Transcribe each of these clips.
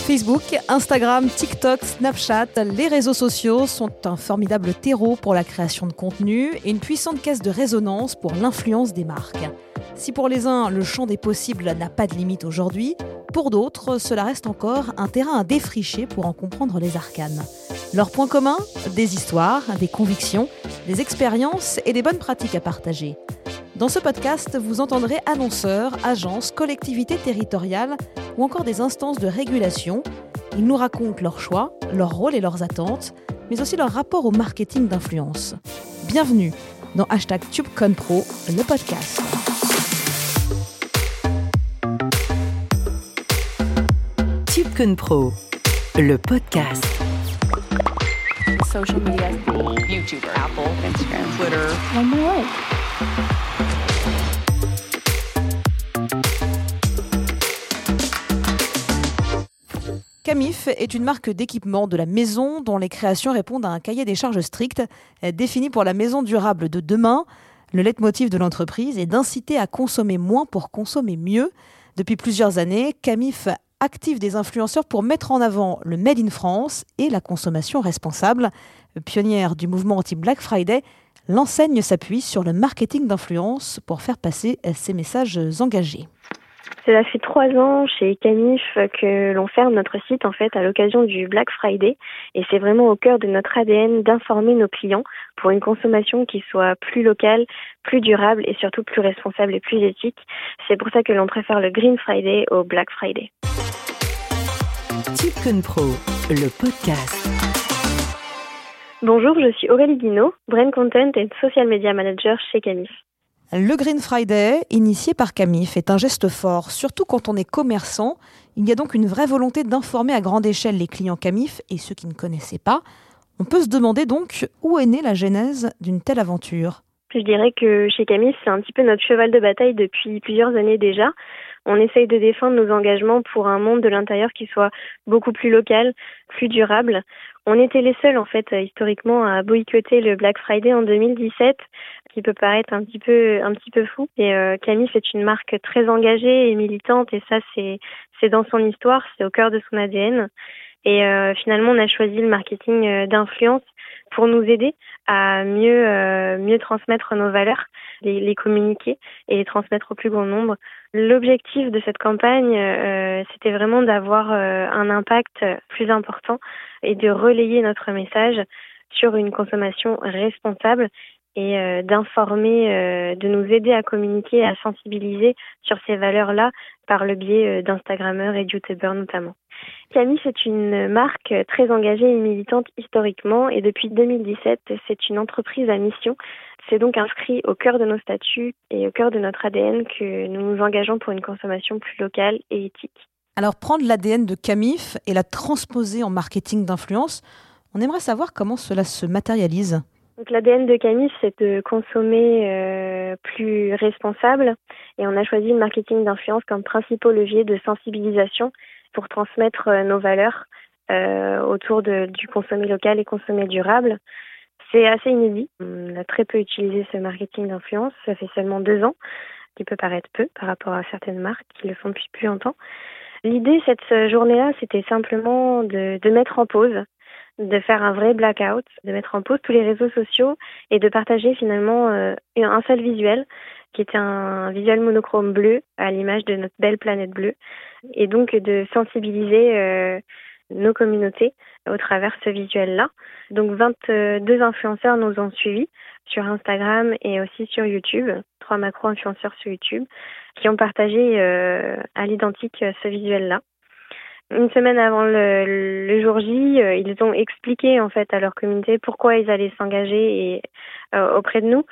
Facebook, Instagram, TikTok, Snapchat, les réseaux sociaux sont un formidable terreau pour la création de contenu et une puissante caisse de résonance pour l'influence des marques. Si pour les uns, le champ des possibles n'a pas de limite aujourd'hui, pour d'autres, cela reste encore un terrain à défricher pour en comprendre les arcanes. Leurs points communs Des histoires, des convictions, des expériences et des bonnes pratiques à partager. Dans ce podcast, vous entendrez annonceurs, agences, collectivités territoriales ou encore des instances de régulation. Ils nous racontent leurs choix, leurs rôles et leurs attentes, mais aussi leur rapport au marketing d'influence. Bienvenue dans hashtag TubeConPro, le podcast. TubeConPro, le podcast. Social media, YouTuber, Apple, Instagram, Twitter. Camif est une marque d'équipement de la maison dont les créations répondent à un cahier des charges strict défini pour la maison durable de demain. Le leitmotiv de l'entreprise est d'inciter à consommer moins pour consommer mieux. Depuis plusieurs années, Camif active des influenceurs pour mettre en avant le Made in France et la consommation responsable. Pionnière du mouvement anti-Black Friday, l'enseigne s'appuie sur le marketing d'influence pour faire passer ses messages engagés. Cela fait trois ans chez Canif que l'on ferme notre site en fait à l'occasion du Black Friday et c'est vraiment au cœur de notre ADN d'informer nos clients pour une consommation qui soit plus locale, plus durable et surtout plus responsable et plus éthique. C'est pour ça que l'on préfère le Green Friday au Black Friday. Pro, le podcast. Bonjour, je suis Aurélie Guinaud, Brain Content et Social Media Manager chez Canif. Le Green Friday, initié par Camif, est un geste fort, surtout quand on est commerçant. Il y a donc une vraie volonté d'informer à grande échelle les clients Camif et ceux qui ne connaissaient pas. On peut se demander donc où est née la genèse d'une telle aventure. Je dirais que chez Camif, c'est un petit peu notre cheval de bataille depuis plusieurs années déjà. On essaye de défendre nos engagements pour un monde de l'intérieur qui soit beaucoup plus local, plus durable. On était les seuls, en fait, historiquement, à boycotter le Black Friday en 2017 qui peut paraître un petit peu un petit peu fou. Et euh, Camille, c'est une marque très engagée et militante, et ça, c'est c'est dans son histoire, c'est au cœur de son ADN. Et euh, finalement, on a choisi le marketing euh, d'influence pour nous aider à mieux euh, mieux transmettre nos valeurs, les, les, communiquer et les transmettre au plus grand nombre. L'objectif de cette campagne, c'était vraiment d'avoir un impact plus important et de relayer notre message sur une consommation responsable et euh, d'informer, euh, de nous aider à communiquer, à sensibiliser sur ces valeurs-là par le biais euh, d'Instagrammeurs et YouTubers notamment. Camille, c'est une marque très engagée et militante historiquement et depuis 2017, c'est une entreprise à mission. C'est donc inscrit au cœur de nos statuts et au cœur de notre ADN que nous nous engageons pour une consommation plus locale et éthique. Alors prendre l'ADN de Camif et la transposer en marketing d'influence, on aimerait savoir comment cela se matérialise. Donc l'ADN de Camille, c'est de consommer euh, plus responsable et on a choisi le marketing d'influence comme principal levier de sensibilisation pour transmettre euh, nos valeurs euh, autour du consommer local et consommer durable. C'est assez inédit. On a très peu utilisé ce marketing d'influence. Ça fait seulement deux ans, qui peut paraître peu par rapport à certaines marques qui le font depuis plus longtemps. L'idée cette journée-là, c'était simplement de mettre en pause de faire un vrai blackout, de mettre en pause tous les réseaux sociaux et de partager finalement euh, un seul visuel qui était un visuel monochrome bleu à l'image de notre belle planète bleue et donc de sensibiliser euh, nos communautés au travers ce visuel-là. Donc 22 influenceurs nous ont suivis sur Instagram et aussi sur YouTube, trois macro-influenceurs sur YouTube, qui ont partagé euh, à l'identique ce visuel-là. Une semaine avant le, le, jour J, euh, ils ont expliqué en fait à leur communauté pourquoi ils allaient s'engager et euh, auprès de nous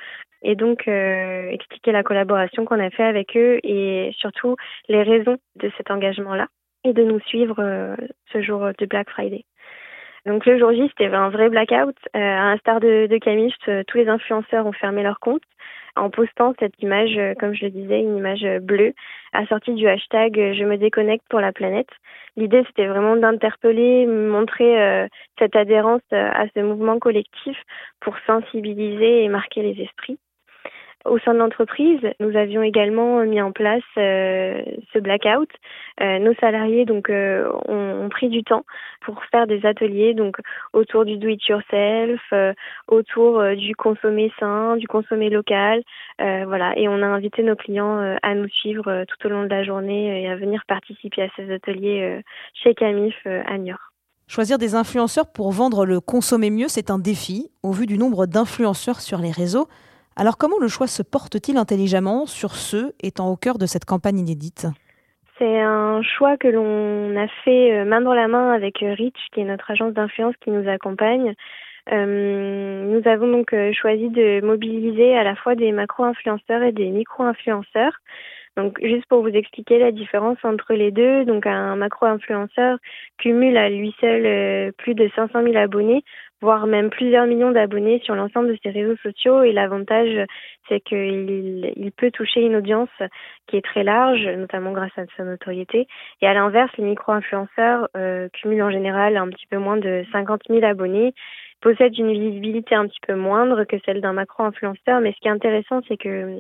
et donc euh, expliquer la collaboration qu'on a fait avec eux et surtout les raisons de cet engagement-là et de nous suivre ce jour du Black Friday. Donc le jour J, c'était un vrai blackout. à l'instar de, de Camille, tous les influenceurs ont fermé leur compte en postant cette image, euh, comme je le disais, une image euh, bleue, assortie du hashtag euh, Je me déconnecte pour la planète. L'idée, c'était vraiment d'interpeller, montrer cette adhérence à ce mouvement collectif pour sensibiliser et marquer les esprits. Au sein de l'entreprise, nous avions également mis en place euh, ce blackout. Euh, nos salariés donc euh, ont, pris du temps pour faire des ateliers donc autour du do it yourself, autour du consommer sain, du consommer local, voilà. Et on a invité nos clients à nous suivre tout au long de la journée et à venir participer à ces ateliers chez Camif à Niort. Choisir des influenceurs pour vendre le consommer mieux, c'est un défi au vu du nombre d'influenceurs sur les réseaux. Alors comment le choix se porte-t-il intelligemment sur ceux étant au cœur de cette campagne inédite? C'est un choix que l'on a fait euh, main dans la main avec euh, Rich, qui est notre agence d'influence qui nous accompagne. Euh, nous avons donc choisi de mobiliser à la fois des macro-influenceurs et des micro-influenceurs. Donc, juste pour vous expliquer la différence entre les deux, donc un macro-influenceur cumule à lui seul plus de 500 000 abonnés, voire même plusieurs millions d'abonnés sur l'ensemble de ses réseaux sociaux. Et l'avantage, c'est qu'il il peut toucher une audience qui est très large, notamment grâce à sa notoriété. Et à l'inverse, les micro-influenceurs euh, cumulent en général un petit peu moins de 50 000 abonnés possèdent une visibilité un petit peu moindre que celle d'un macro-influenceur. Mais ce qui est intéressant, c'est que euh,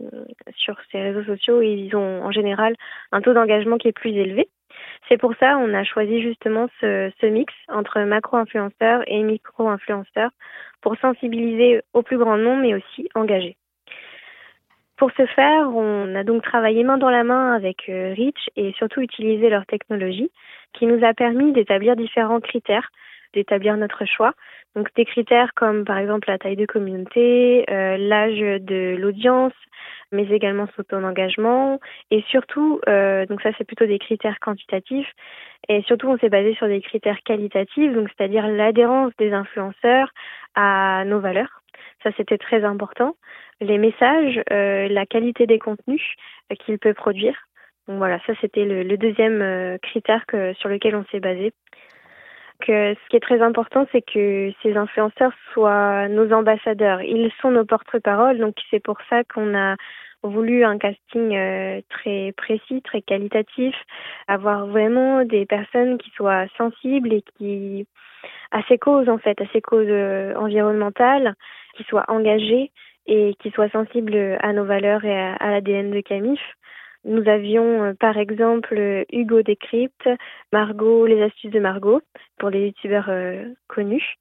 sur ces réseaux sociaux, ils ont en général un taux d'engagement qui est plus élevé. C'est pour ça on a choisi justement ce, ce mix entre macro-influenceurs et micro-influenceurs pour sensibiliser au plus grand nombre mais aussi engager. Pour ce faire, on a donc travaillé main dans la main avec euh, Rich et surtout utilisé leur technologie qui nous a permis d'établir différents critères, d'établir notre choix. Donc des critères comme par exemple la taille de communauté, euh, l'âge de l'audience, mais également son taux d'engagement. Et surtout, euh, donc ça c'est plutôt des critères quantitatifs, et surtout on s'est basé sur des critères qualitatifs, donc c'est-à-dire l'adhérence des influenceurs à nos valeurs. Ça c'était très important. Les messages, euh, la qualité des contenus euh, qu'il peut produire. Donc voilà, ça c'était le, deuxième critère sur lequel on s'est basé. Que ce qui est très important, c'est que ces influenceurs soient nos ambassadeurs. Ils sont nos porte-parole, donc c'est pour ça qu'on a voulu un casting euh, très précis, très qualitatif, avoir vraiment des personnes qui soient sensibles et qui à ces causes en fait, à ces causes euh, environnementales, qui soient engagées et qui soient sensibles à nos valeurs et à, à l'ADN de Camif. Nous avions euh, par exemple Hugo Décrypte, Margot, les astuces de Margot pour les youtubeurs euh, connus,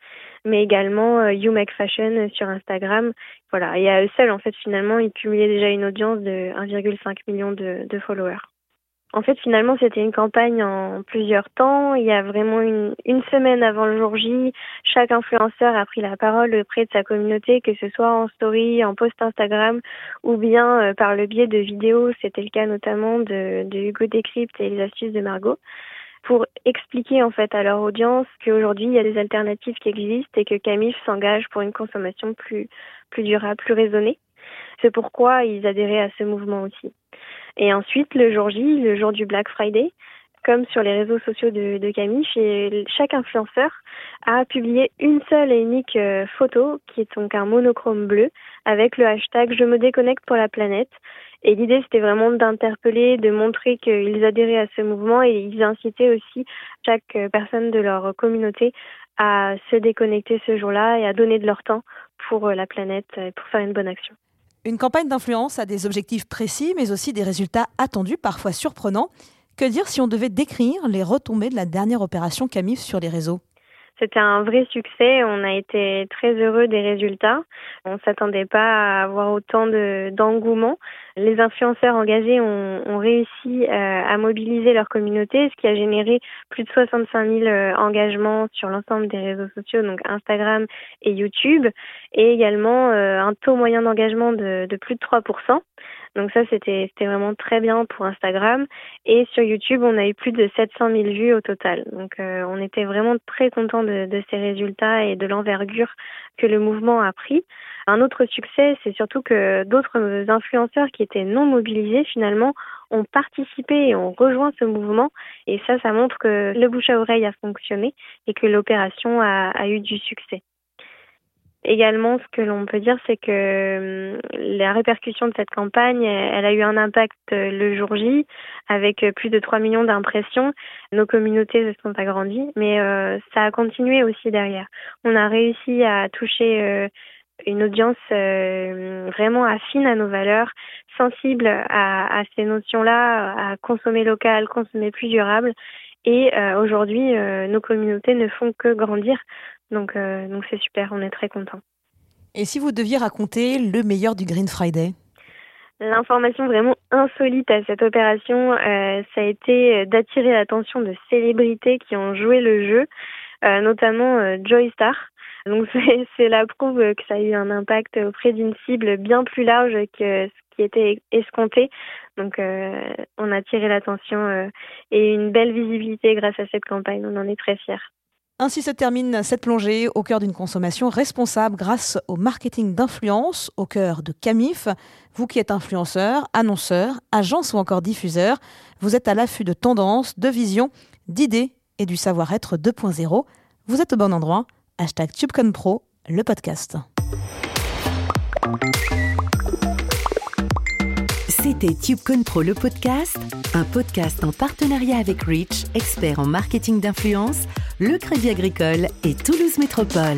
mais également euh, You Make Fashion sur Instagram. Voilà, et à eux seuls en fait finalement ils cumulaient déjà une audience de 1,5 million de, de followers. En fait, finalement, c'était une campagne en plusieurs temps. Il y a vraiment une, semaine avant le jour J, chaque influenceur a pris la parole auprès de sa communauté, que ce soit en story, en post Instagram ou bien euh, par le biais de vidéos. C'était le cas notamment de, de Hugo Décrypte et les astuces de Margot pour expliquer en fait à leur audience qu'aujourd'hui il y a des alternatives qui existent et que Camif s'engage pour une consommation plus plus durable, plus raisonnée. C'est pourquoi ils adhéraient à ce mouvement aussi. Et ensuite, le jour J, le jour du Black Friday, comme sur les réseaux sociaux de, Camille, chaque influenceur a publié une seule et unique euh, photo, qui est donc un monochrome bleu, avec le hashtag Je me déconnecte pour la planète. Et l'idée, c'était vraiment d'interpeller, de montrer qu'ils adhéraient à ce mouvement et ils incitaient aussi chaque euh, personne de leur communauté à se déconnecter ce jour-là et à donner de leur temps pour euh, la planète et pour faire une bonne action. Une campagne d'influence a des objectifs précis, mais aussi des résultats attendus, parfois surprenants. Que dire si on devait décrire les retombées de la dernière opération Camif sur les réseaux? C'était un vrai succès. On a été très heureux des résultats. On s'attendait pas à avoir autant de, d'engouement. Les influenceurs engagés ont, ont réussi euh, à mobiliser leur communauté, ce qui a généré plus de 65 000 euh, engagements sur l'ensemble des réseaux sociaux, donc Instagram et YouTube, et également euh, un taux moyen d'engagement de, de plus de 3 donc ça, c'était vraiment très bien pour Instagram. Et sur YouTube, on a eu plus de 700 000 vues au total. Donc euh, on était vraiment très contents de, ces résultats et de l'envergure que le mouvement a pris. Un autre succès, c'est surtout que d'autres influenceurs qui étaient non mobilisés, finalement, ont participé et ont rejoint ce mouvement. Et ça, ça montre que le bouche à oreille a fonctionné et que l'opération a eu du succès. Également, ce que l'on peut dire, c'est que hum, la répercussion de cette campagne, elle a eu un impact euh, le jour J, avec euh, plus de 3 millions d'impressions. Nos communautés se sont agrandies, mais euh, ça a continué aussi derrière. On a réussi à toucher une audience vraiment affine à nos valeurs, sensible à, ces notions-là, à consommer local, consommer plus durable. Et aujourd'hui, nos communautés ne font que grandir. Donc, donc c'est super, on est très contents. Et si vous deviez raconter le meilleur du Green Friday? L'information vraiment insolite à cette opération, ça a été d'attirer l'attention de célébrités qui ont joué le jeu, notamment Joy Star, donc c'est la preuve que ça a eu un impact auprès d'une cible bien plus large que ce qui était escompté. Donc euh, on a tiré l'attention euh, et une belle visibilité grâce à cette campagne. On en est très fiers. Ainsi se termine cette plongée au cœur d'une consommation responsable grâce au marketing d'influence au cœur de Camif. Vous qui êtes influenceur, annonceur, agence ou encore diffuseur, vous êtes à l'affût de tendances, de visions, d'idées et du savoir-être 2.0. Vous êtes au bon endroit hashtag TubeConPro, le podcast. C'était TubeConPro, le podcast, un podcast en partenariat avec Rich, expert en marketing d'influence, le Crédit Agricole et Toulouse Métropole.